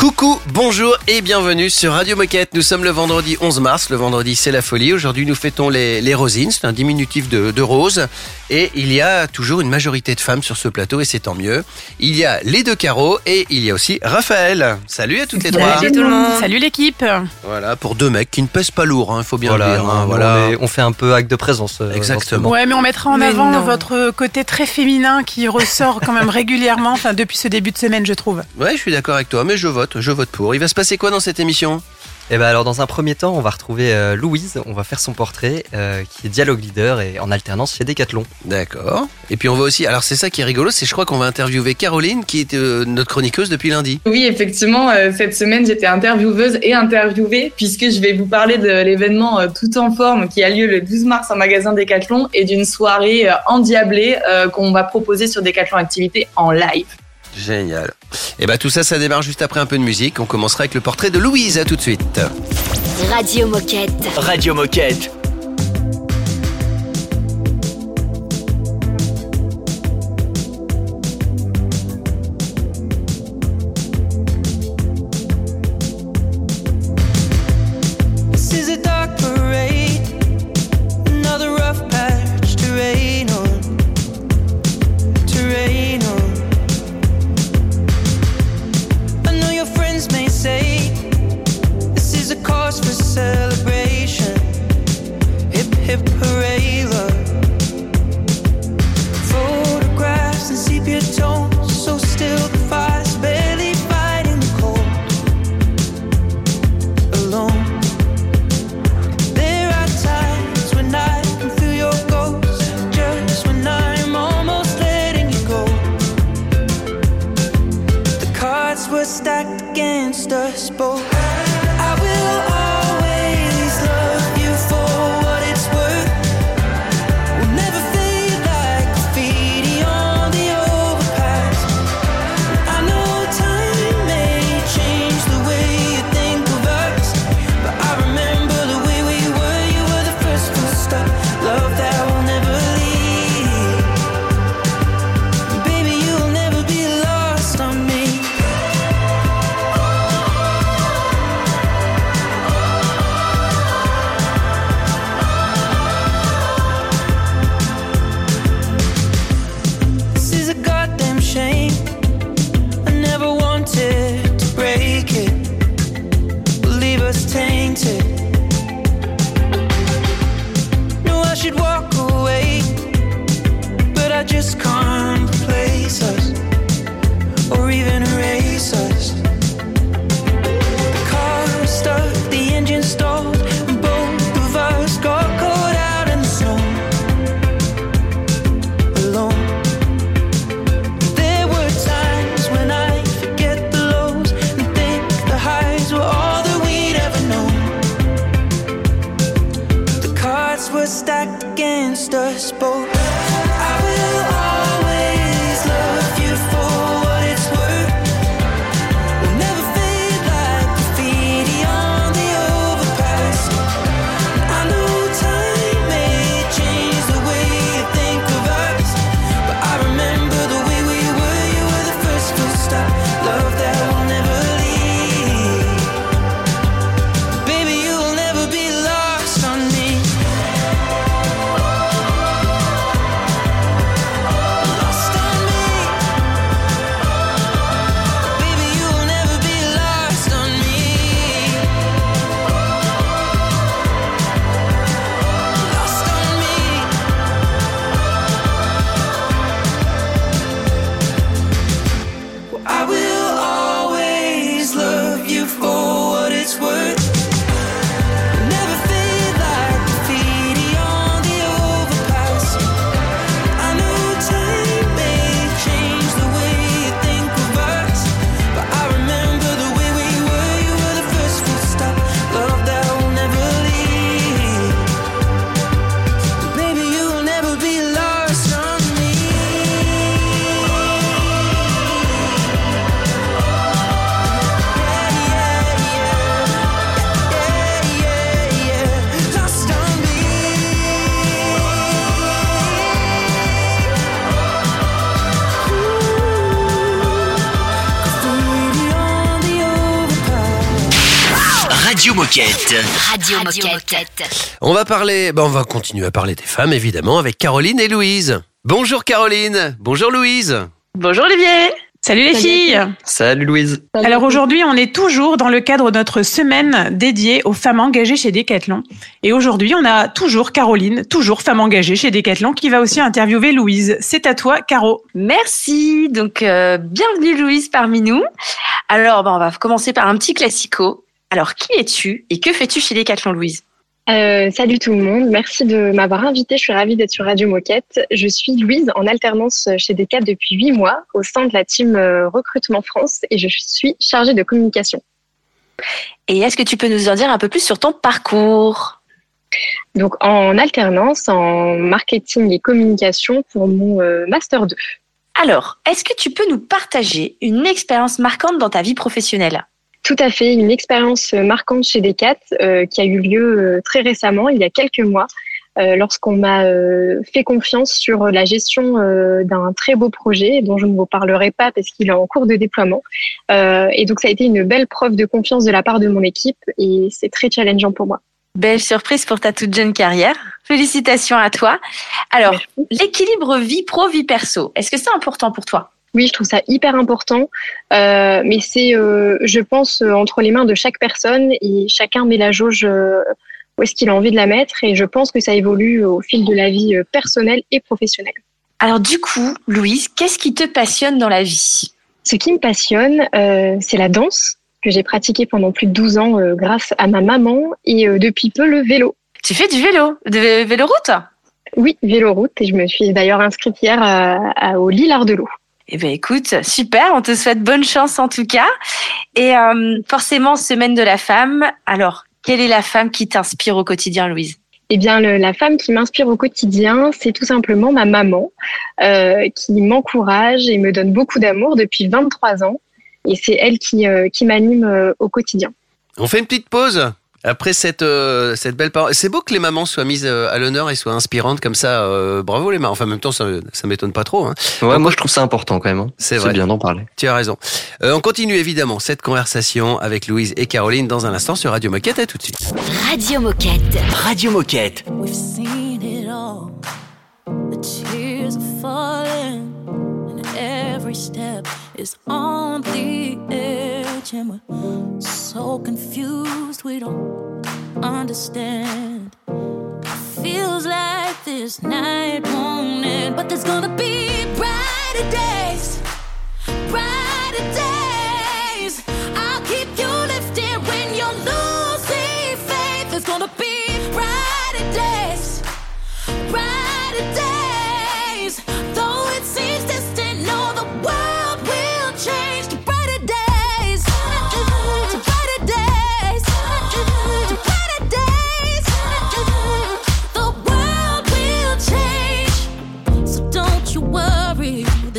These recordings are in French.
Coucou, bonjour et bienvenue sur Radio Moquette. Nous sommes le vendredi 11 mars. Le vendredi, c'est la folie. Aujourd'hui, nous fêtons les, les rosines. C'est un diminutif de, de rose. Et il y a toujours une majorité de femmes sur ce plateau et c'est tant mieux. Il y a les deux carreaux et il y a aussi Raphaël. Salut à toutes les trois. Salut tout le monde. Salut l'équipe. Voilà, pour deux mecs qui ne pèsent pas lourd, il faut bien Voilà, le dire. hein, on, voilà. est- on fait un peu acte de présence. euh, Exactement. Ouais, mais on mettra en Mais avant non. votre côté très féminin qui ressort quand même régulièrement, enfin depuis ce début de semaine, je trouve. Ouais, je suis d'accord avec toi, mais je vote, je vote pour. Il va se passer quoi dans cette émission? Et ben alors dans un premier temps, on va retrouver euh, Louise, on va faire son portrait, euh, qui est dialogue leader et en alternance chez Decathlon. D'accord. Et puis on va aussi. Alors c'est ça qui est rigolo, c'est je crois qu'on va interviewer Caroline, qui est euh, notre chroniqueuse depuis lundi. Oui, effectivement, euh, cette semaine, j'étais intervieweuse et interviewée, puisque je vais vous parler de l'événement euh, Tout en forme qui a lieu le 12 mars en magasin Decathlon et d'une soirée euh, endiablée euh, qu'on va proposer sur Decathlon Activité en live. Génial. Et bah tout ça, ça démarre juste après un peu de musique. On commencera avec le portrait de Louise. À tout de suite. Radio Moquette. Radio Moquette. Against us both. I will Moquette. Radio, Moquette. On va parler, ben on va continuer à parler des femmes évidemment avec Caroline et Louise. Bonjour Caroline, bonjour Louise. Bonjour Olivier. Salut les filles Salut Louise. Alors aujourd'hui, on est toujours dans le cadre de notre semaine dédiée aux femmes engagées chez Decathlon. Et aujourd'hui, on a toujours Caroline, toujours femme engagée chez Decathlon, qui va aussi interviewer Louise. C'est à toi, Caro. Merci. Donc, euh, bienvenue Louise parmi nous. Alors, ben, on va commencer par un petit classico. Alors, qui es-tu et que fais-tu chez Decathlon, Louise? Euh, salut tout le monde, merci de m'avoir invité. Je suis ravie d'être sur Radio Moquette. Je suis Louise en alternance chez Decat depuis huit mois au sein de la team euh, recrutement France et je suis chargée de communication. Et est-ce que tu peux nous en dire un peu plus sur ton parcours? Donc en alternance en marketing et communication pour mon euh, master 2. Alors, est-ce que tu peux nous partager une expérience marquante dans ta vie professionnelle? Tout à fait, une expérience marquante chez Decat euh, qui a eu lieu euh, très récemment, il y a quelques mois, euh, lorsqu'on m'a euh, fait confiance sur la gestion euh, d'un très beau projet dont je ne vous parlerai pas parce qu'il est en cours de déploiement. Euh, et donc ça a été une belle preuve de confiance de la part de mon équipe et c'est très challengeant pour moi. Belle surprise pour ta toute jeune carrière. Félicitations à toi. Alors, l'équilibre vie pro-vie perso, est-ce que c'est important pour toi? Oui, je trouve ça hyper important, euh, mais c'est, euh, je pense, euh, entre les mains de chaque personne et chacun met la jauge euh, où est-ce qu'il a envie de la mettre et je pense que ça évolue au fil de la vie personnelle et professionnelle. Alors du coup, Louise, qu'est-ce qui te passionne dans la vie? Ce qui me passionne, euh, c'est la danse que j'ai pratiquée pendant plus de 12 ans euh, grâce à ma maman et euh, depuis peu le vélo. Tu fais du vélo, de véloroute? Oui, véloroute et je me suis d'ailleurs inscrite hier à- à- au Lillard de l'eau. Eh ben écoute, super, on te souhaite bonne chance en tout cas. Et euh, forcément, semaine de la femme. Alors, quelle est la femme qui t'inspire au quotidien, Louise? Eh bien, le- la femme qui m'inspire au quotidien, c'est tout simplement ma maman, euh, qui m'encourage et me donne beaucoup d'amour depuis 23 ans. Et c'est elle qui, euh, qui m'anime euh, au quotidien. On fait une petite pause? Après cette euh, cette belle parole. C'est beau que les mamans soient mises euh, à l'honneur et soient inspirantes comme ça. euh, bravo les mamans. Enfin, en même temps, ça ça m'étonne pas trop. Hein. Ouais, moi je trouve ça important quand même. hein. C'est vrai. bien d'en parler. Tu as raison. Euh, on continue évidemment cette conversation avec Louise et Caroline dans un instant sur Radio Moquette. À tout de suite. Radio Moquette. Radio Moquette. We've seen it all. The tears are falling, and every step is on the and we're so confused we don't understand. Feels like this night won't end, but there's gonna be brighter days, brighter days.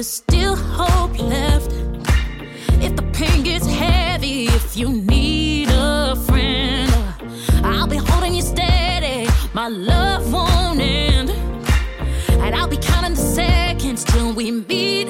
There's still hope left. If the pain gets heavy, if you need a friend, I'll be holding you steady. My love won't end. And I'll be counting the seconds till we meet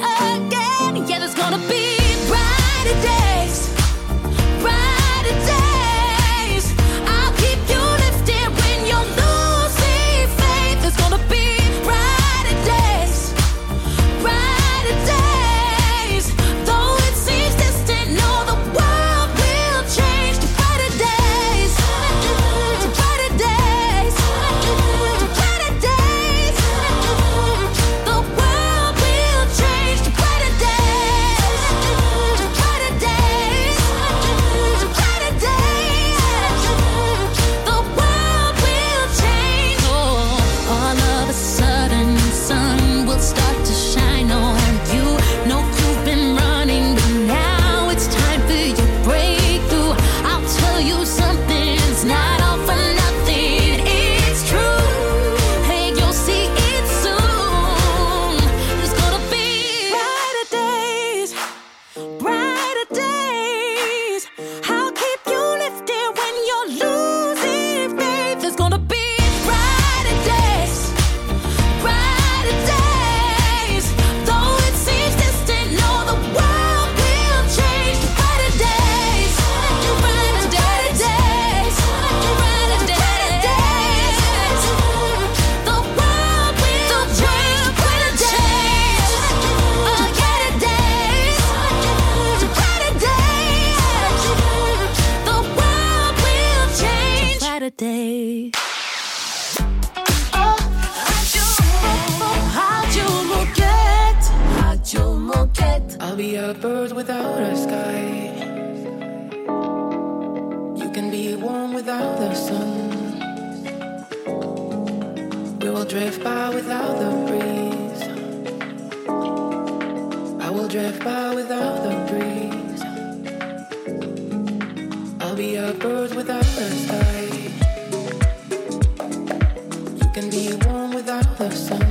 the sun.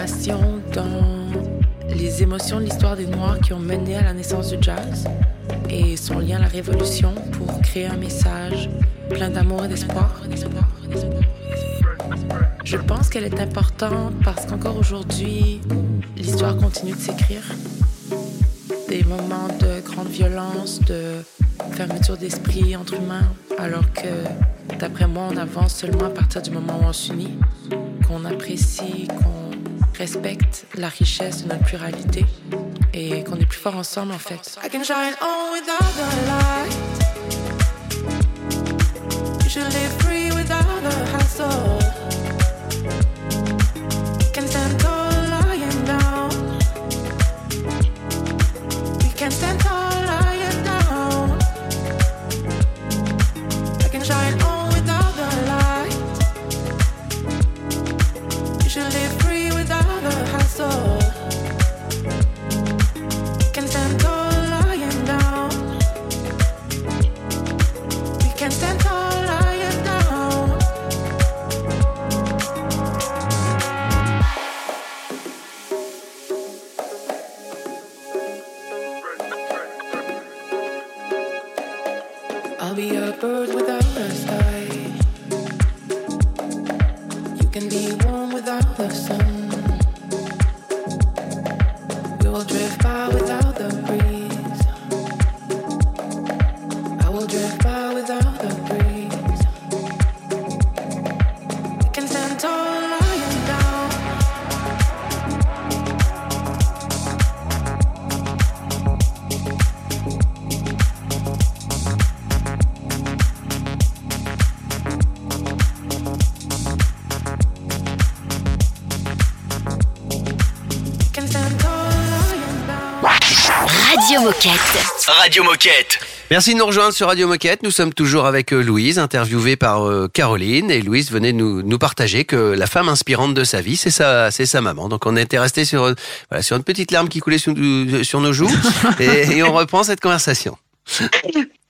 Dans les émotions de l'histoire des Noirs qui ont mené à la naissance du jazz et son lien à la révolution pour créer un message plein d'amour et d'espoir. Je pense qu'elle est importante parce qu'encore aujourd'hui, l'histoire continue de s'écrire. Des moments de grande violence, de fermeture d'esprit entre humains, alors que, d'après moi, on avance seulement à partir du moment où on s'unit, qu'on apprécie, respecte la richesse de notre pluralité et qu'on est plus fort ensemble en fait. I can shine on without the light. Radio Moquette. Merci de nous rejoindre sur Radio Moquette. Nous sommes toujours avec euh, Louise, interviewée par euh, Caroline. Et Louise venait nous, nous partager que la femme inspirante de sa vie, c'est sa, c'est sa maman. Donc on était resté sur, voilà, sur une petite larme qui coulait sur, sur nos joues. et, et on reprend cette conversation.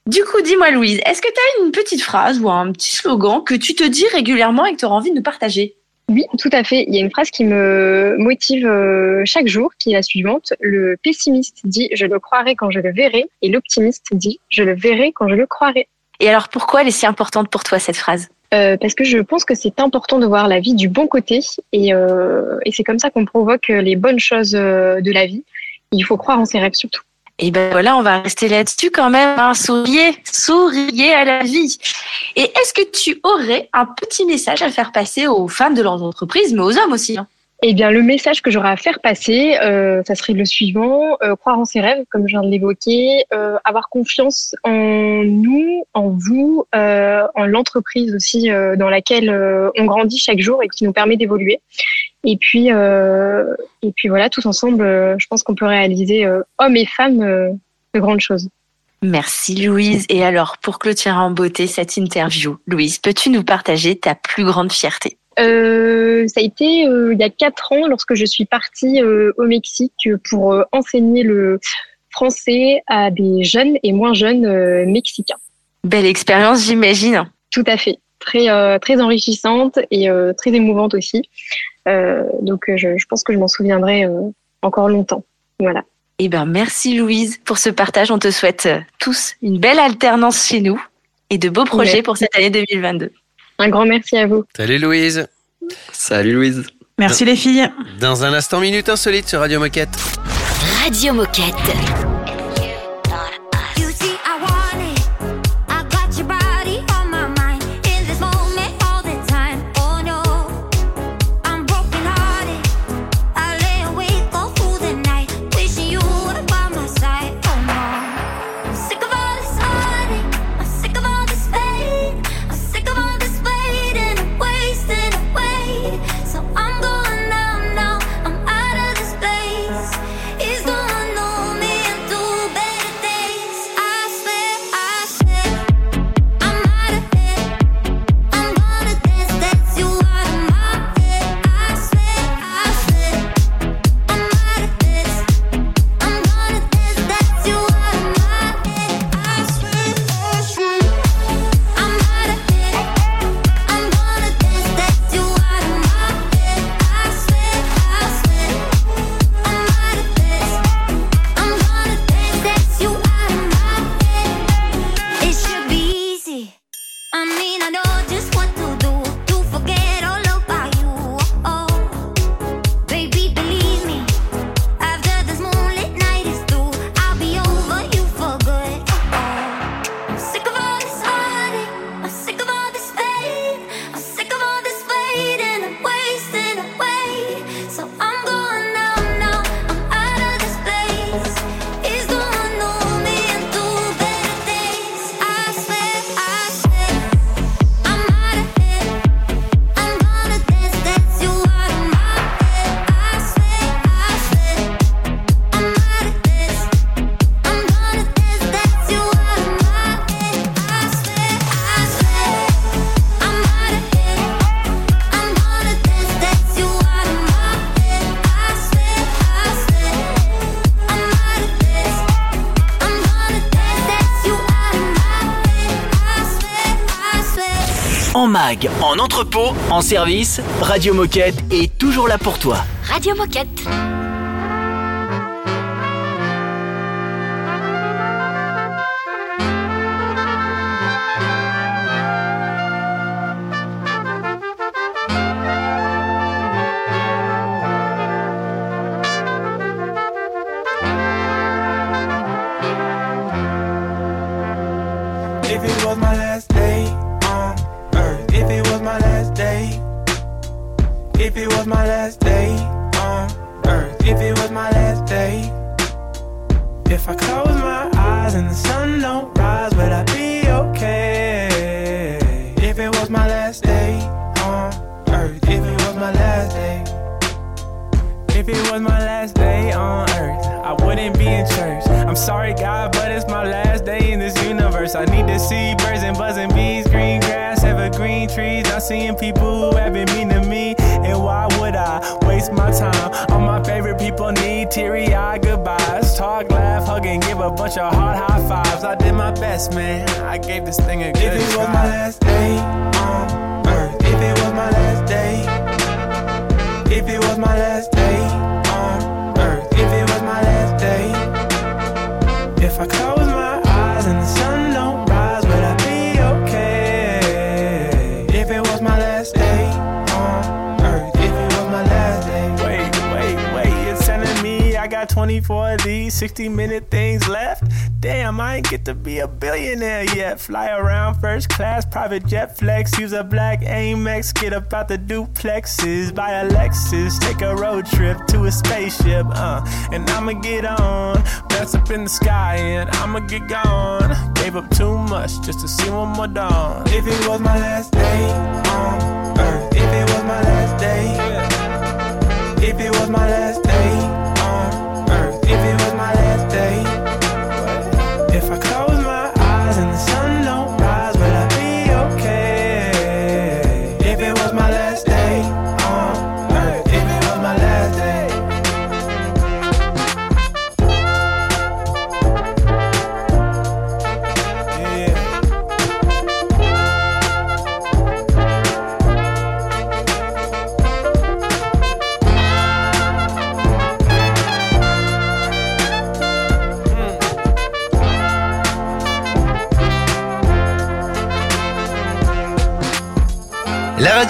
Du coup, dis-moi Louise, est-ce que tu as une petite phrase ou un petit slogan que tu te dis régulièrement et que tu auras envie de nous partager? Oui, tout à fait. Il y a une phrase qui me motive euh, chaque jour, qui est la suivante. Le pessimiste dit ⁇ Je le croirai quand je le verrai ⁇ et l'optimiste dit ⁇ Je le verrai quand je le croirai ⁇ Et alors pourquoi elle est si importante pour toi cette phrase? Euh, parce que je pense que c'est important de voir la vie du bon côté et, euh, et c'est comme ça qu'on provoque les bonnes choses de la vie. Il faut croire en ses rêves surtout. Et ben voilà, on va rester là-dessus quand même. Hein. Souriez, souriez à la vie. Et est-ce que tu aurais un petit message à faire passer aux femmes de leurs entreprises, mais aux hommes aussi hein? Eh bien, le message que j'aurais à faire passer, euh, ça serait le suivant euh, croire en ses rêves, comme je viens de l'évoquer, euh, avoir confiance en nous, en vous, en l'entreprise aussi dans laquelle on grandit chaque jour et qui nous permet d'évoluer. Et puis, euh, et puis voilà, tous ensemble, euh, je pense qu'on peut réaliser, euh, hommes et femmes, de grandes choses. Merci Louise. Et alors, pour clôturer en beauté cette interview, Louise, peux-tu nous partager ta plus grande fierté? Ça a été il y a quatre ans lorsque je suis partie au Mexique pour enseigner le français à des jeunes et moins jeunes mexicains. Belle expérience, j'imagine. Tout à fait, très euh, très enrichissante et euh, très émouvante aussi. Euh, donc euh, je, je pense que je m'en souviendrai euh, encore longtemps. Voilà. Eh ben, merci Louise pour ce partage. On te souhaite tous une belle alternance chez nous et de beaux projets Merci. pour cette année 2022. Un grand merci à vous. Salut Louise. Salut Louise. Merci les filles. Dans un instant, Minute Insolite sur Radio Moquette. Radio Moquette. Mag, en entrepôt, en service, Radio Moquette est toujours là pour toi. Radio Moquette. If it was my last if it was my last day on earth, if it was my last day, if I close my eyes and the sun don't rise, would I be okay? If it was my last day on earth, if it was my last day. If it was my last day on earth, I wouldn't be in church. I'm sorry, God, but it's my last day in this universe. I need to see birds and buzzing bees, green grass, evergreen trees. Not seeing people who have been mean to me. And why would I waste my time? All my favorite people need teary eyed goodbyes. Talk, laugh, hug, and give a bunch of hard high fives. I did my best, man. I gave this thing a good If it was my last day on earth, if it was my last day. If it was my last day on earth, if it was my last day, if I close my eyes and the sun 24 of these 60 minute things left. Damn, I ain't get to be a billionaire yet. Fly around first class, private jet flex. Use a black Amex, get up out the duplexes. Buy a Lexus, take a road trip to a spaceship. Uh, and I'ma get on, bounce up in the sky, and I'ma get gone. Gave up too much just to see one more dawn. If it was my last day on earth, if it was my last day, if it was my last day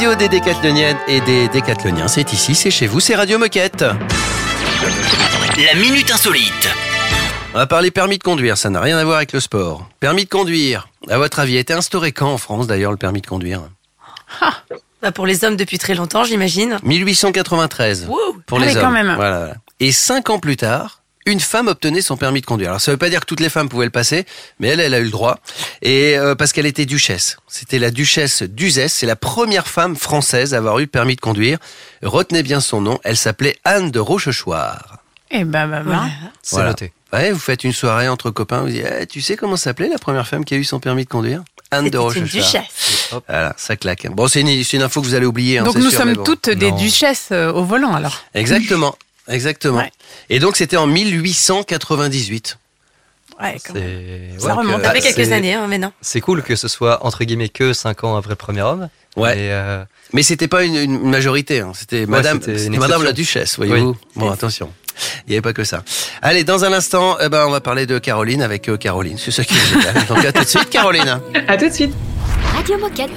radio des décathloniennes et des décathloniens, c'est ici, c'est chez vous, c'est Radio Moquette. La minute insolite. On va parler permis de conduire, ça n'a rien à voir avec le sport. Permis de conduire, à votre avis, a été instauré quand en France d'ailleurs le permis de conduire? Bah, pour les hommes depuis très longtemps, j'imagine. 1893 Wouh pour Ah les hommes. quand même. Voilà. Et cinq ans plus tard, une femme obtenait son permis de conduire. Alors ça veut pas dire que toutes les femmes pouvaient le passer, mais elle, elle a eu le droit. Et euh, parce qu'elle était duchesse. C'était la duchesse d'Uzès. C'est la première femme française à avoir eu le permis de conduire. Retenez bien son nom. Elle s'appelait Anne de Rochechouart. Eh ben, bah, bah. C'est Voilà. noté. Ouais, vous faites une soirée entre copains, vous dites, Eh, tu sais comment s'appelait la première femme qui a eu son permis de conduire? Anne de Rochechouart. duchesse. Voilà, ça claque. Bon, c'est une, info que vous allez oublier. hein, Donc nous sûr, sommes bon. toutes des Non. duchesses euh, au volant alors. Exactement, exactement. Ouais. Et donc c'était en 1898. Ouais, quand même. Ça ouais, remonte. Ça fait quelques c'est- années, hein, mais non. C'est cool que ce soit entre guillemets que 5 ans après le premier homme. Ouais. Et, euh, Mais c'était pas une, une majorité, hein. c'était Madame, la Duchesse, voyez-vous. Oui. Bon, attention. Il n'y avait pas que ça. Allez, dans un instant, eh ben, on va parler de Caroline avec euh, Caroline. C'est ça qui est génial. Donc à tout de suite, Caroline. À tout de suite. Radio Moquette.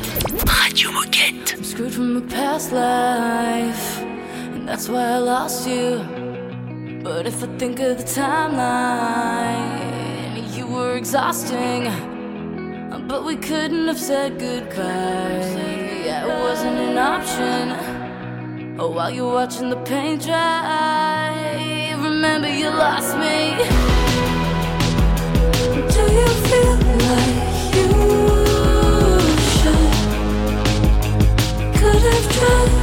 Radio Moquette. That's why I lost you. But if I think of the timeline, you were exhausting. But we couldn't have said goodbye. Yeah, it wasn't an option. Oh, while you're watching the paint dry, remember you lost me. Do you feel like you should? Could have tried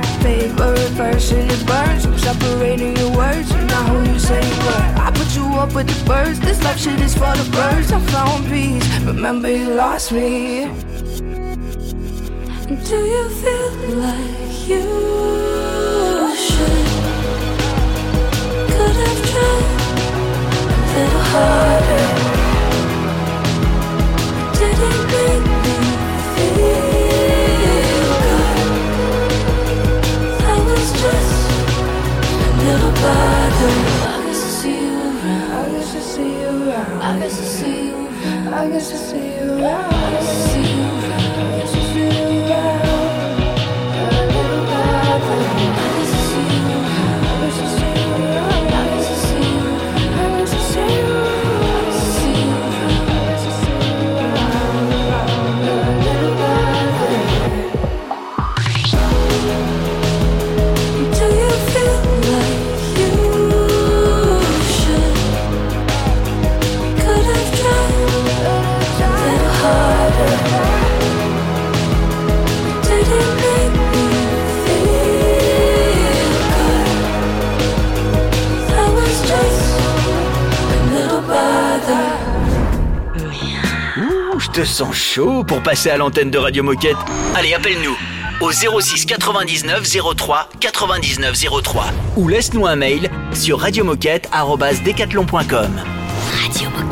my favorite person. It burns, I'm separating your words. You're not who you say you were. I put you up with the birds. This life shit is for the birds. I found peace. Remember, you lost me. Do you feel like you should? Could have tried a little harder. Didn't make me feel I guess I see you around. I guess I see you around. I guess I see you around. I guess I see you around. Te sens chaud pour passer à l'antenne de Radio Moquette? Allez, appelle-nous au 06 99 03 99 03 ou laisse-nous un mail sur radiomoquette@decathlon.com. Radio Moquette.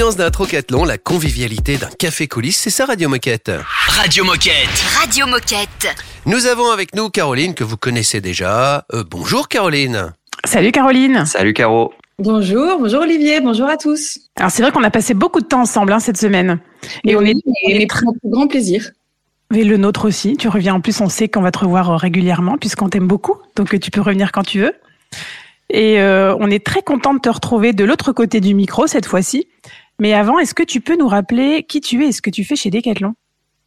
L'ambiance d'un trocathlon, la convivialité d'un café coulis, c'est ça Radio Moquette. Radio Moquette. Radio Moquette. Nous avons avec nous Caroline que vous connaissez déjà. Euh, bonjour Caroline. Salut Caroline. Salut Caro. Bonjour, bonjour Olivier, bonjour à tous. Alors c'est vrai qu'on a passé beaucoup de temps ensemble hein, cette semaine. Et on est, on est très grand plaisir. Et le nôtre aussi. Tu reviens en plus, on sait qu'on va te revoir euh, régulièrement puisqu'on t'aime beaucoup. Donc euh, tu peux revenir quand tu veux. Et euh, on est très content de te retrouver de l'autre côté du micro cette fois-ci. Mais avant, est-ce que tu peux nous rappeler qui tu es et ce que tu fais chez Decathlon?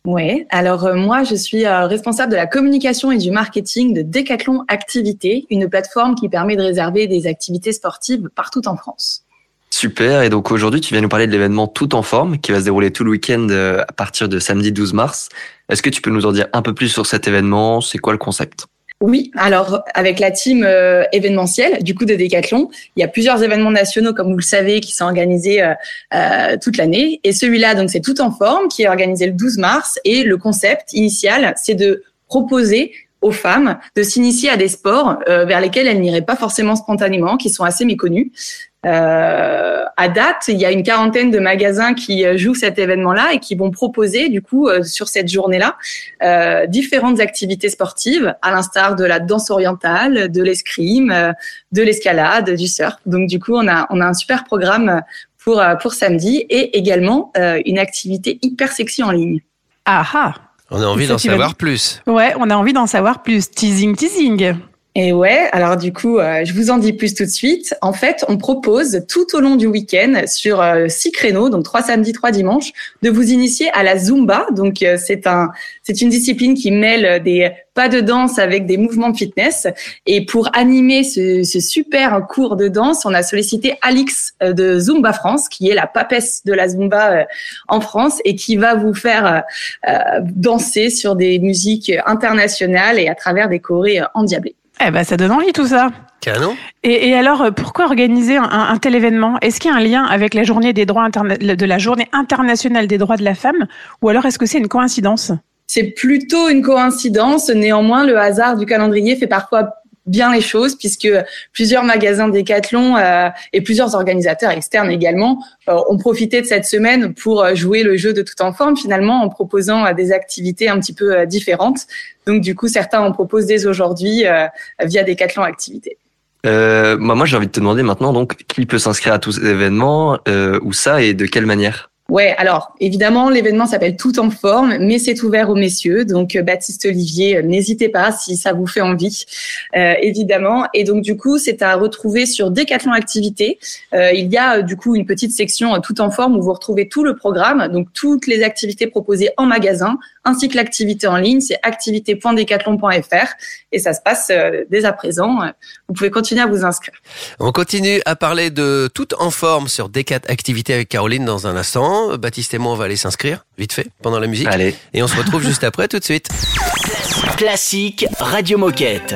Ouais, alors euh, moi je suis euh, responsable de la communication et du marketing de Decathlon Activités, une plateforme qui permet de réserver des activités sportives partout en France. Super, et donc aujourd'hui tu viens nous parler de l'événement Tout en forme qui va se dérouler tout le week-end euh, à partir de samedi 12 mars. Est-ce que tu peux nous en dire un peu plus sur cet événement? C'est quoi le concept? Oui, alors avec la team euh, événementielle du coup de Decathlon, il y a plusieurs événements nationaux comme vous le savez qui sont organisés euh, euh, toute l'année et celui-là donc c'est tout en forme qui est organisé le 12 mars et le concept initial c'est de proposer aux femmes de s'initier à des sports euh, vers lesquels elles n'iraient pas forcément spontanément, qui sont assez méconnus. Euh, à date, il y a une quarantaine de magasins qui euh, jouent cet événement-là et qui vont proposer, du coup, euh, sur cette journée-là, euh, différentes activités sportives, à l'instar de la danse orientale, de l'escrime, euh, de l'escalade, du surf. Donc, du coup, on a, on a un super programme pour, euh, pour samedi et également euh, une activité hyper sexy en ligne. Ah ah On a envie d'en savoir plus. Ouais, on a envie d'en savoir plus. Teasing, teasing. Et ouais, alors du coup, euh, je vous en dis plus tout de suite. En fait, on propose tout au long du week-end sur euh, six créneaux, donc trois samedis, trois dimanches, de vous initier à la Zumba. Donc euh, c'est un, c'est une discipline qui mêle des pas de danse avec des mouvements de fitness. Et pour animer ce, ce super cours de danse, on a sollicité Alix euh, de Zumba France, qui est la papesse de la Zumba euh, en France et qui va vous faire danser sur des musiques internationales et à travers des chorés endiablés. Eh ben, ça donne envie tout ça. Canon. Et, et alors, euh, pourquoi organiser un, un tel événement? Est-ce qu'il y a un lien avec la journée des droits interna- de la journée internationale des droits de la femme, ou alors est-ce que c'est une coïncidence? C'est plutôt une coïncidence. Néanmoins, le hasard du calendrier fait parfois bien les choses puisque plusieurs magasins Decathlon euh, et plusieurs organisateurs externes également euh, ont profité de cette semaine pour euh, jouer le jeu de tout en forme finalement en proposant euh, des activités un petit peu euh, différentes. Donc du coup, certains en proposent dès aujourd'hui via Decathlon Activités. euh, moi, j'ai envie de te demander maintenant donc qui peut s'inscrire à tous ces événements, où ça et de quelle manière? Ouais, alors évidemment, l'événement s'appelle Tout en forme, mais c'est ouvert aux messieurs. Donc, euh, Baptiste Olivier, euh, n'hésitez pas si ça vous fait envie, euh, évidemment. Et donc, du coup, c'est à retrouver sur Décathlon Activités. Il y a du coup une petite section Tout en forme où vous retrouvez tout le programme, donc toutes les activités proposées en magasin, ainsi que l'activité en ligne. C'est activité.decathlon.fr et ça se passe euh, dès à présent. Vous pouvez continuer à vous inscrire. On continue à parler de tout en forme sur Decat Activité avec Caroline dans un instant. Baptiste et moi, on va aller s'inscrire, vite fait, pendant la musique. Allez. Et on se retrouve juste après, tout de suite. Classique Radio Moquette.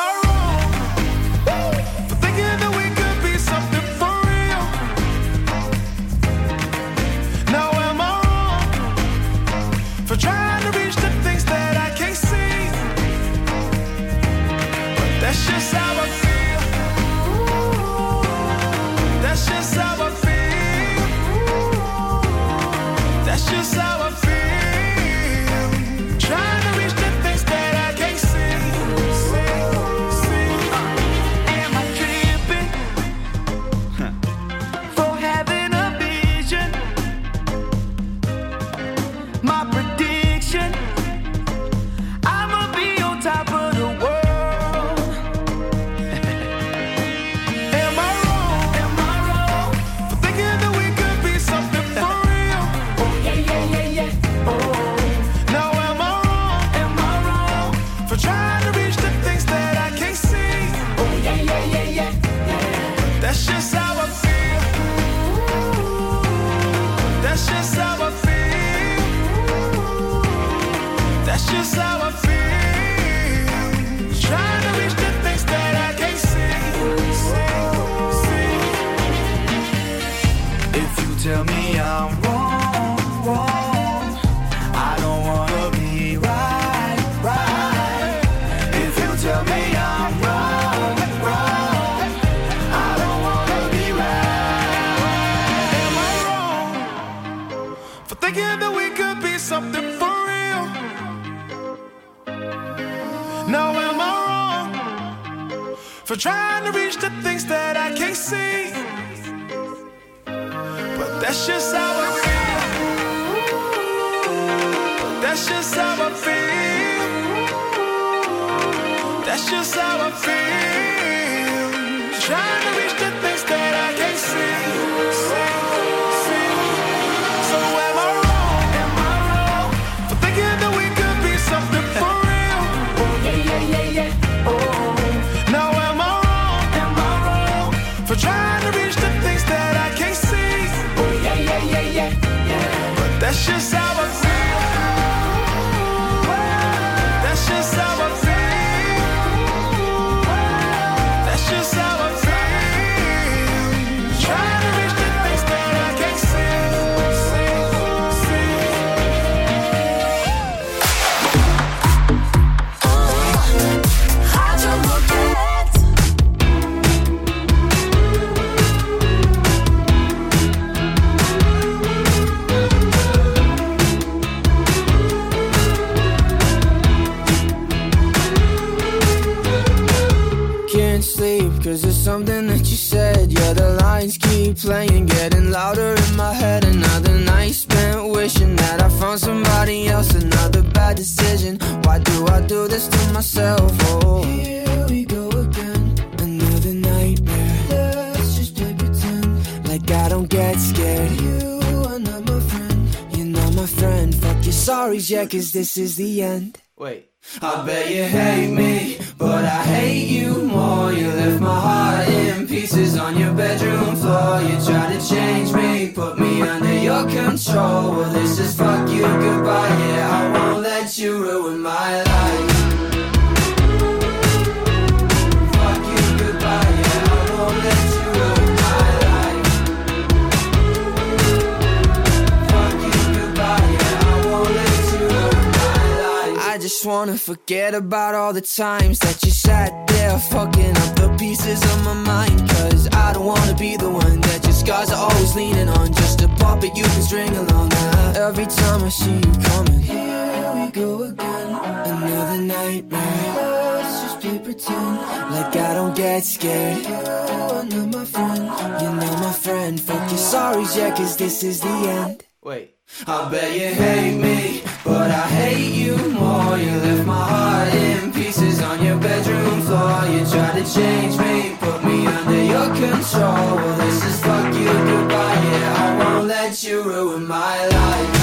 for trying to reach the things that I can't see? But that's just how I feel. That's just how I feel. That's just how I feel. Trying to reach the things that I can't see. Yeah. Playing, getting louder in my head. Another night spent wishing that I found somebody else. Another bad decision. Why do I do this to myself? Oh, here we go again. Another nightmare. Let's just play pretend like I don't get scared. You are not my friend. You're not my friend. Fuck your sorries, yeah, cause this is the end. Wait. I bet you hate me, but I hate you more. You left my heart in pieces on your bedroom floor. You tried to change me, put me under your control. Well, this is fuck you goodbye. Yeah, wanna forget about all the times that you sat there fucking up the pieces of my mind. Cause I don't wanna be the one that your scars are always leaning on. Just a puppet you can string along. Now, every time I see you coming, here we go again. Another nightmare. Let's just play pretend like I don't get scared. You are not my friend, you're not my friend. Fuck your sorries, yeah, cause this is the end. Wait. I bet you hate me, but I hate you more. You left my heart in pieces on your bedroom floor. You tried to change me, put me under your control. Well, this is fuck you goodbye. Yeah, I won't let you ruin my life.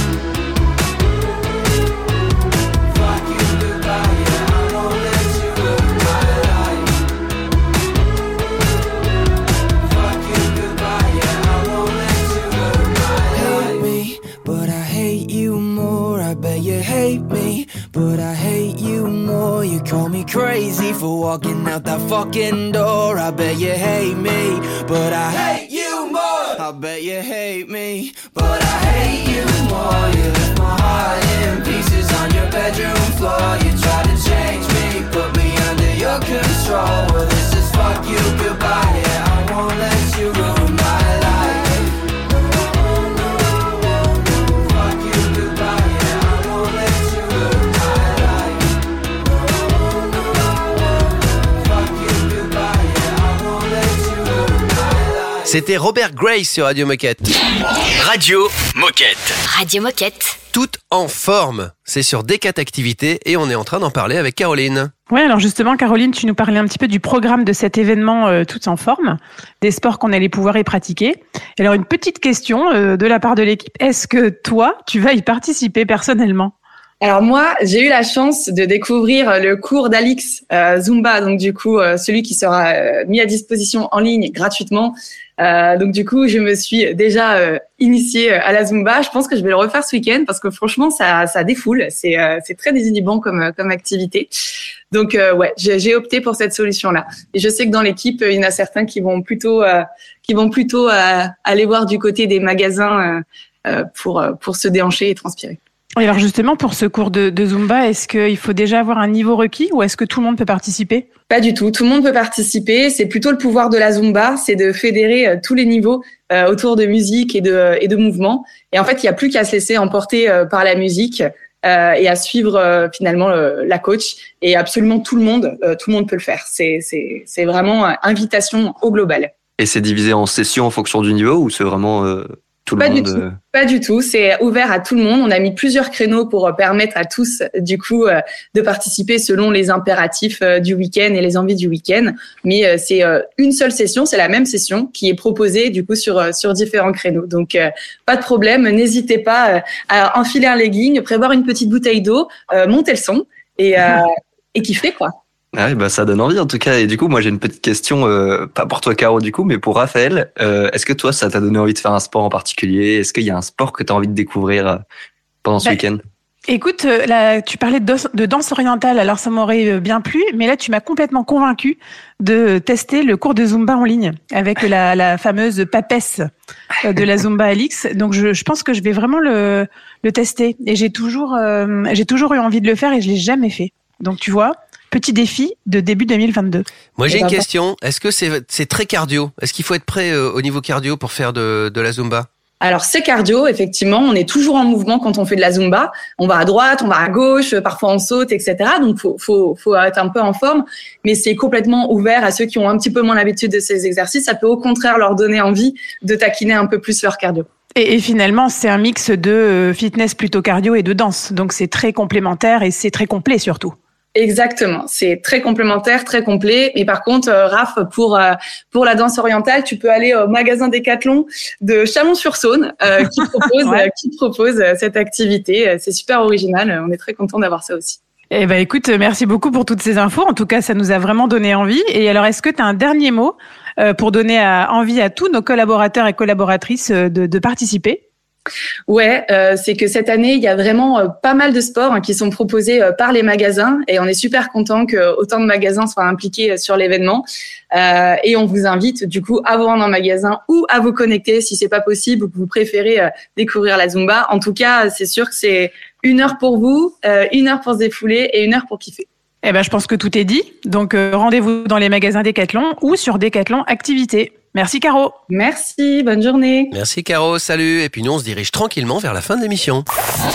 But I hate you more. You call me crazy for walking out that fucking door. I bet you hate me, but I hate you more. I bet you hate me, but I hate you more. You left my heart in pieces on your bedroom floor. You tried to change me, put me under your control. Well, this is fuck you goodbye. Yeah, I won't let you ruin C'était Robert Gray sur Radio Moquette. Radio Moquette. Radio Moquette. Toute en forme. C'est sur D4 Activités et on est en train d'en parler avec Caroline. Oui, alors justement, Caroline, tu nous parlais un petit peu du programme de cet événement euh, Tout en forme, des sports qu'on allait pouvoir y pratiquer. Et alors, une petite question euh, de la part de l'équipe. Est-ce que toi, tu vas y participer personnellement? Alors moi, j'ai eu la chance de découvrir le cours d'Alix euh, Zumba, donc du coup euh, celui qui sera euh, mis à disposition en ligne gratuitement. Euh, donc du coup, je me suis déjà euh, initiée à la Zumba. Je pense que je vais le refaire ce week-end parce que franchement, ça, ça défoule. C'est euh, très désinhibant comme comme activité. Donc euh, ouais, j'ai opté pour cette solution-là. Et je sais que dans l'équipe, il y en a certains qui vont plutôt euh, qui vont plutôt euh, aller voir du côté des magasins euh, euh, pour euh, pour se déhancher et transpirer. Et alors justement, pour ce cours de, de Zumba, est-ce qu'il faut déjà avoir un niveau requis ou est-ce que tout le monde peut participer? Pas du tout. Tout le monde peut participer. C'est plutôt le pouvoir de la Zumba, c'est de fédérer euh, tous les niveaux euh, autour de musique et de, et de mouvement. Et en fait, il n'y a plus qu'à se laisser emporter euh, par la musique euh, et à suivre euh, finalement le- la coach. Et absolument tout le monde, euh, tout le monde peut le faire. C'est, vraiment euh, invitation au global. Et c'est divisé en sessions en fonction du niveau ou c'est vraiment euh, le Pas du tout. euh, Pas du tout. C'est ouvert à tout le monde. On a mis plusieurs créneaux pour euh, permettre à tous, du coup, euh, de participer selon les impératifs euh, du week-end et les envies du week-end. Mais euh, c'est euh, une seule session, c'est la même session qui est proposée, du coup, sur, euh, sur différents créneaux. Donc, euh, pas de problème. N'hésitez pas euh, à enfiler un legging, prévoir une petite bouteille d'eau, euh, monter le son et, euh, et kiffer, quoi. Ouais, bah ça donne envie en tout cas. Et du coup, moi j'ai une petite question, euh, pas pour toi Caro du coup, mais pour Raphaël. Euh, Est-ce que toi, ça t'a donné envie de faire un sport en particulier? Est-ce qu'il y a un sport que tu as envie de découvrir euh, pendant ce Bah, week-end? Écoute, là, tu parlais de danse, orientale, alors ça m'aurait bien plu, mais là, tu m'as complètement convaincu de tester le cours de Zumba en ligne avec la, la fameuse papesse de la Zumba Alix. Donc, je, je pense que je vais vraiment le, le tester. Et j'ai toujours, euh, j'ai toujours eu envie de le faire et je l'ai jamais fait. Donc, tu vois, petit défi de début 2022. Moi, j'ai Eh une ben, question. Est-ce que c'est très cardio? Est-ce qu'il faut être prêt euh, au niveau cardio pour faire de, de la Zumba? Alors c'est cardio, effectivement, on est toujours en mouvement quand on fait de la zumba. On va à droite, on va à gauche, parfois on saute, etc. Donc faut faut faut être un peu en forme, mais c'est complètement ouvert à ceux qui ont un petit peu moins l'habitude de ces exercices. Ça peut au contraire leur donner envie de taquiner un peu plus leur cardio. Et, et finalement, c'est un mix de euh, fitness plutôt cardio et de danse. Donc, c'est très complémentaire et c'est très complet surtout. Exactement, c'est très complémentaire, très complet. Mais par contre, euh, Raph, pour euh, pour la danse orientale, tu peux aller au magasin Décathlon de Chalon-sur-Saône euh, qui propose Ouais. qui propose euh, cette activité. C'est super original. On est très content d'avoir ça aussi. Eh ben, écoute, merci beaucoup pour toutes ces infos. En tout cas, ça nous a vraiment donné envie. Et alors, est-ce que tu as un dernier mot euh, pour donner à- envie à tous nos collaborateurs et collaboratrices de, de participer? Ouais, euh, c'est que cette année, il y a vraiment euh, pas mal de sports hein, qui sont proposés euh, par les magasins et on est super content que autant de magasins soient impliqués sur l'événement. Et on vous invite du coup à vous rendre en magasin ou à vous connecter si c'est pas possible ou que vous préférez découvrir la Zumba. En tout cas, c'est sûr que c'est une heure pour vous, une heure pour se défouler et une heure pour kiffer. Eh ben, je pense que tout est dit. Donc, rendez-vous dans les magasins Decathlon ou sur Decathlon Activité. Merci, Caro. Merci, bonne journée. Merci Caro, salut. Et puis nous, on se dirige tranquillement vers la fin de l'émission.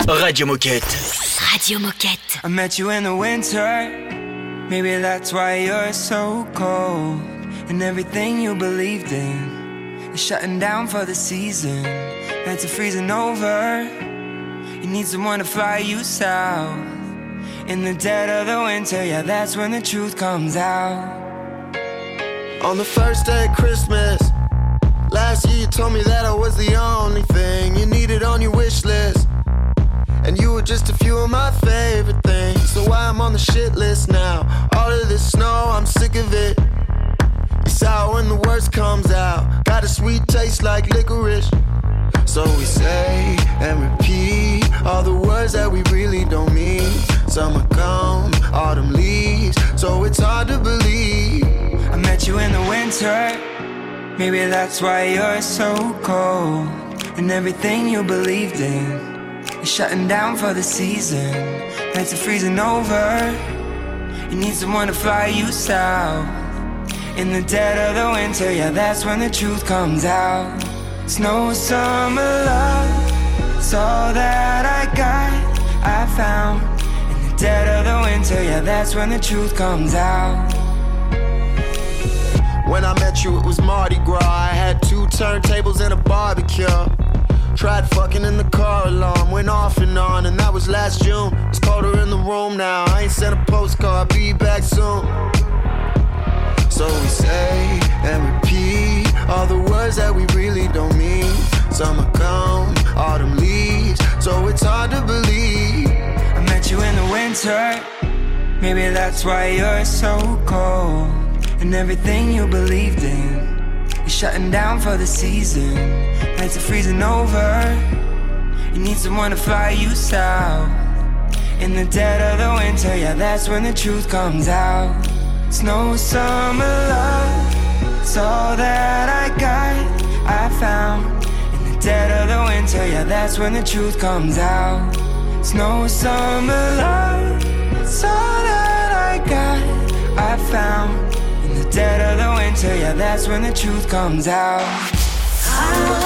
Radio Moquette. Radio Moquette. I met you in the winter. Maybe that's why you're so cold. And everything you believed in is shutting down for the season. Nights are freezing over. You need someone to fly you south. In the dead of the winter, yeah, that's when the truth comes out. On the first day of Christmas Last year you told me that I was the only thing You needed on your wish list. And you were just a few of my favorite things. So why I'm on the shit list now? All of this snow, I'm sick of it. You sour when the worst comes out. Got a sweet taste like licorice. So we say and repeat All the words that we really don't mean. Summer come, autumn leaves So it's hard to believe I met you in the winter. Maybe that's why you're so cold. And everything you believed in is shutting down for the season. Nights are freezing over. You need someone to fly you south. In the dead of the winter, yeah, that's when the truth comes out. Snow, summer love, it's all that I got. I found in the dead of the winter, yeah, that's when the truth comes out. When I met you, it was Mardi Gras. I had two turntables and a barbecue. Tried fucking in the car alarm, went off and on, and that was last June. It's colder in the room now. I ain't sent a postcard, be back soon. So we say and repeat all the words that we really don't mean. Summer come, autumn leaves, so it's hard to believe. I met you in the winter. Maybe that's why you're so cold. And everything you believed in is shutting down for the season. Nights are freezing over. You need someone to fly you south. In the dead of the winter, yeah, that's when the truth comes out. Snow, summer love, it's all that I got. I found in the dead of the winter, yeah, that's when the truth comes out. Snow, summer love, it's all that I got. I found in the dead of the winter, yeah, that's when the truth comes out. I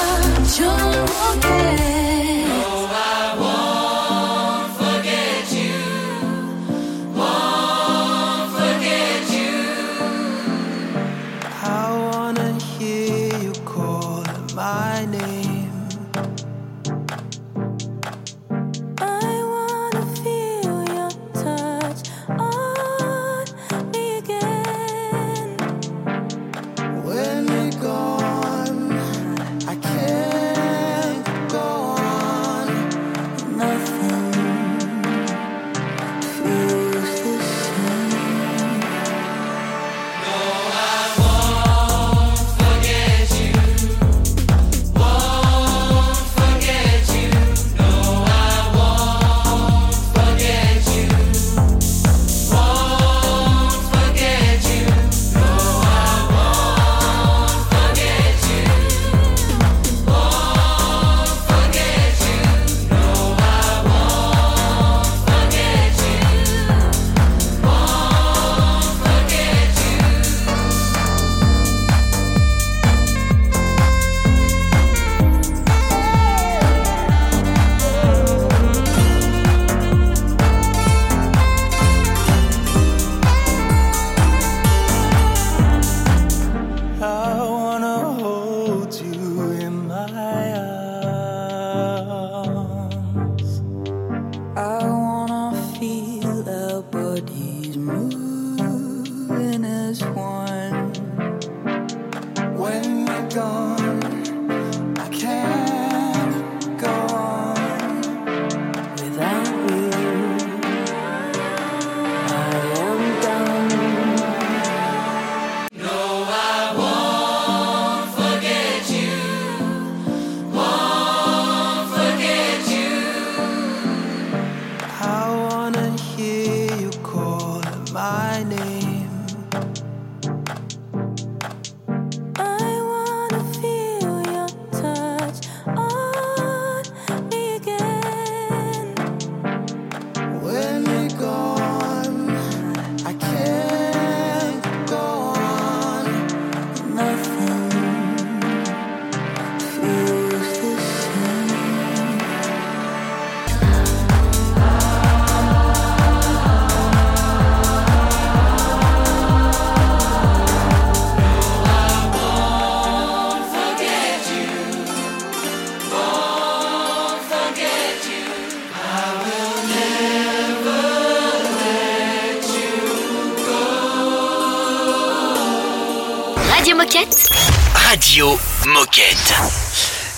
Moquette.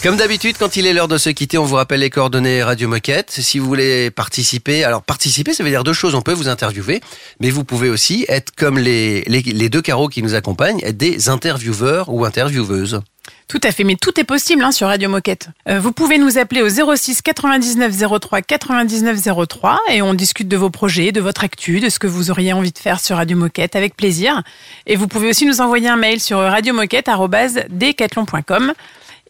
Comme d'habitude, quand il est l'heure de se quitter, on vous rappelle les coordonnées Radio Moquette. Si vous voulez participer, alors participer, ça veut dire deux choses. On peut vous interviewer, mais vous pouvez aussi être comme les, les, les deux carreaux qui nous accompagnent, être des intervieweurs ou intervieweuses. Tout à fait, mais tout est possible hein, sur Radio Moquette. Euh, vous pouvez nous appeler au 06 99 03 99 03 et on discute de vos projets, de votre actu, de ce que vous auriez envie de faire sur Radio Moquette avec plaisir. Et vous pouvez aussi nous envoyer un mail sur radiomoquette.com.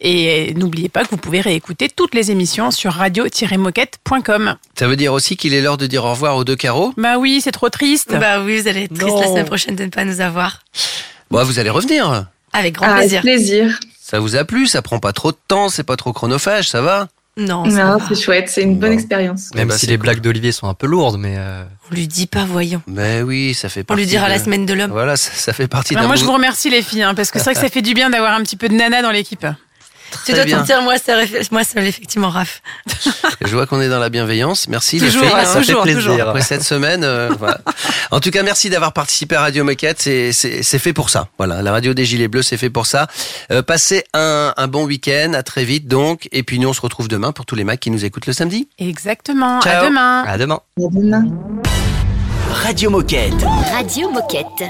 Et n'oubliez pas que vous pouvez réécouter toutes les émissions sur radio-moquette.com. Ça veut dire aussi qu'il est l'heure de dire au revoir aux deux carreaux? Bah oui, c'est trop triste. Bah oui, vous allez être triste Non. la semaine prochaine de ne pas nous avoir. Bon, vous allez revenir. Avec grand Ah, plaisir. plaisir. Ça vous a plu Ça prend pas trop de temps, c'est pas trop chronophage, ça va? Non, ça Non, va. c'est chouette, c'est une bonne expérience. Même bah, si c'est les cool. blagues d'Olivier sont un peu lourdes, mais euh, on lui dit pas, voyons. Ben oui, ça fait On partie lui dira de- la semaine de l'homme. Voilà, ça, ça fait partie Alors d'un moi, je vous remercie les filles, hein, parce que c'est vrai que ça fait du bien d'avoir un petit peu de nana dans l'équipe. Tu dois bien. te dire, moi, ça, moi, ça, effectivement, Raph. Je vois qu'on est dans la bienveillance. Merci Toujours, les filles. hein, ça fait toujours, plaisir. toujours. Après cette semaine, euh, voilà. En tout cas, merci d'avoir participé à Radio Moquette. C'est fait pour ça. Voilà, la radio des Gilets Bleus, c'est fait pour ça. Euh, passez un, un bon week-end. À très vite donc. Et puis nous, on se retrouve demain pour tous les mecs qui nous écoutent le samedi. Exactement. Ciao. À demain. à demain. À demain. Radio Moquette. Radio Moquette.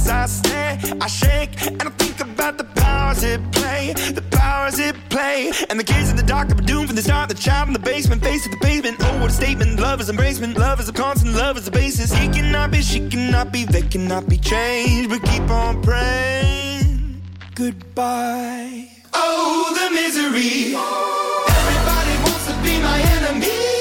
Place. I stare, I shake, and I think about the powers it play. The powers it play. And the kids in the dark are doomed from the start. The child in the basement, face to the pavement. Oh, what a statement. Love is embracement. Love is a constant. Love is the basis. He cannot be, she cannot be, they cannot be changed. But keep on praying. Goodbye. Oh, the misery. Everybody wants to be my enemy.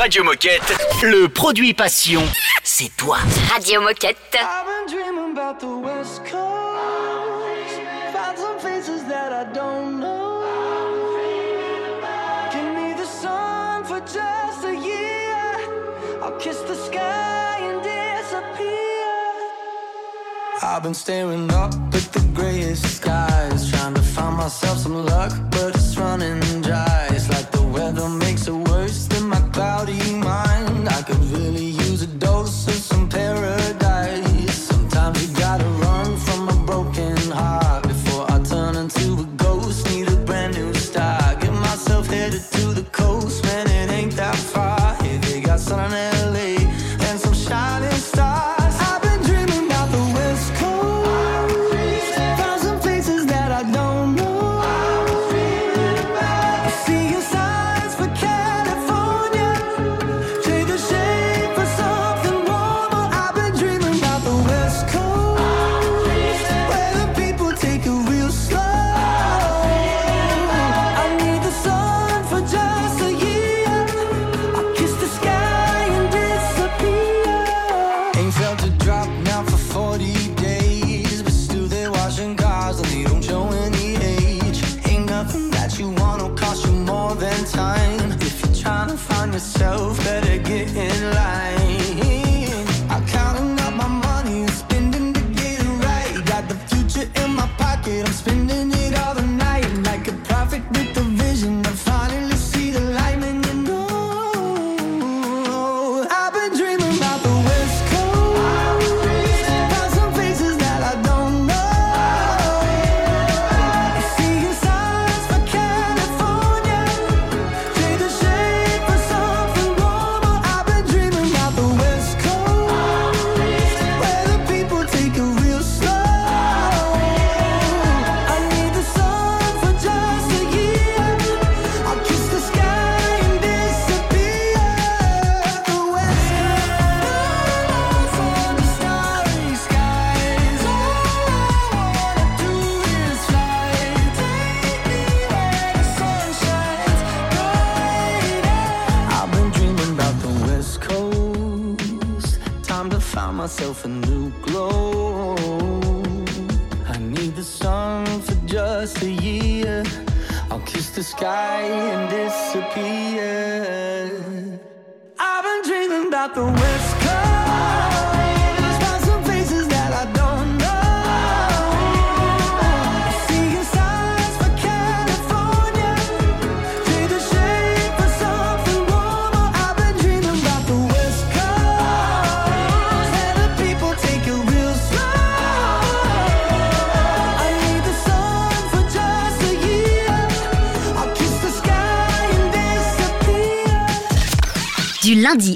Radio Moquette, le produit passion, c'est toi. Radio Moquette. I've been dreaming about the West Coast. Found some faces that I don't know. Give me the sun for just a year. I'll kiss the sky and disappear. I've been staring up at the grayest skies, trying to find myself some luck, but it's running dry. It's like the weather makes it worse than my cloudy mind. I could really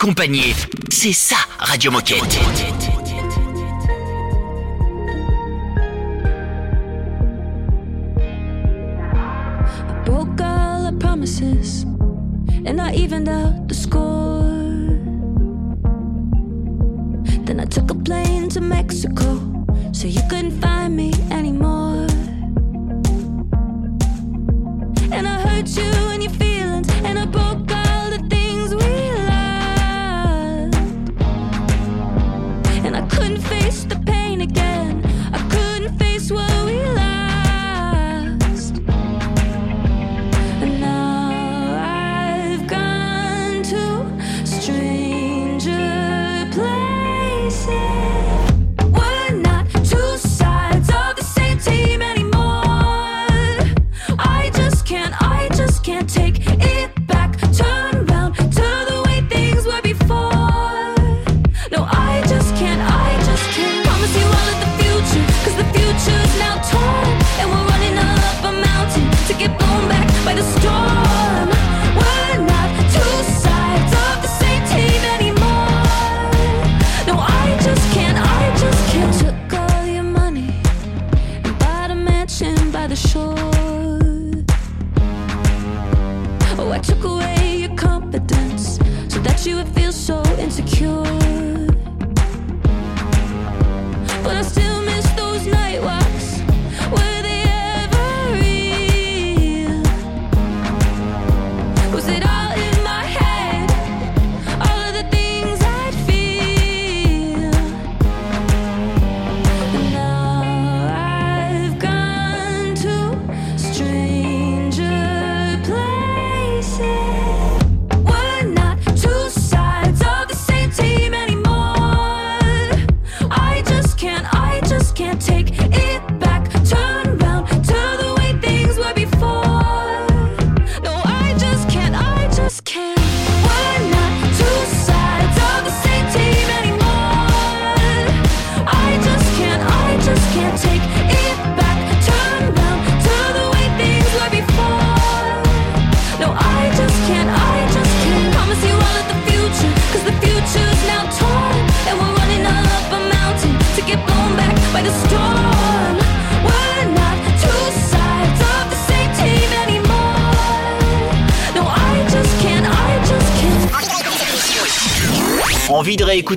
accompagné. C'est ça, Radio Moquette.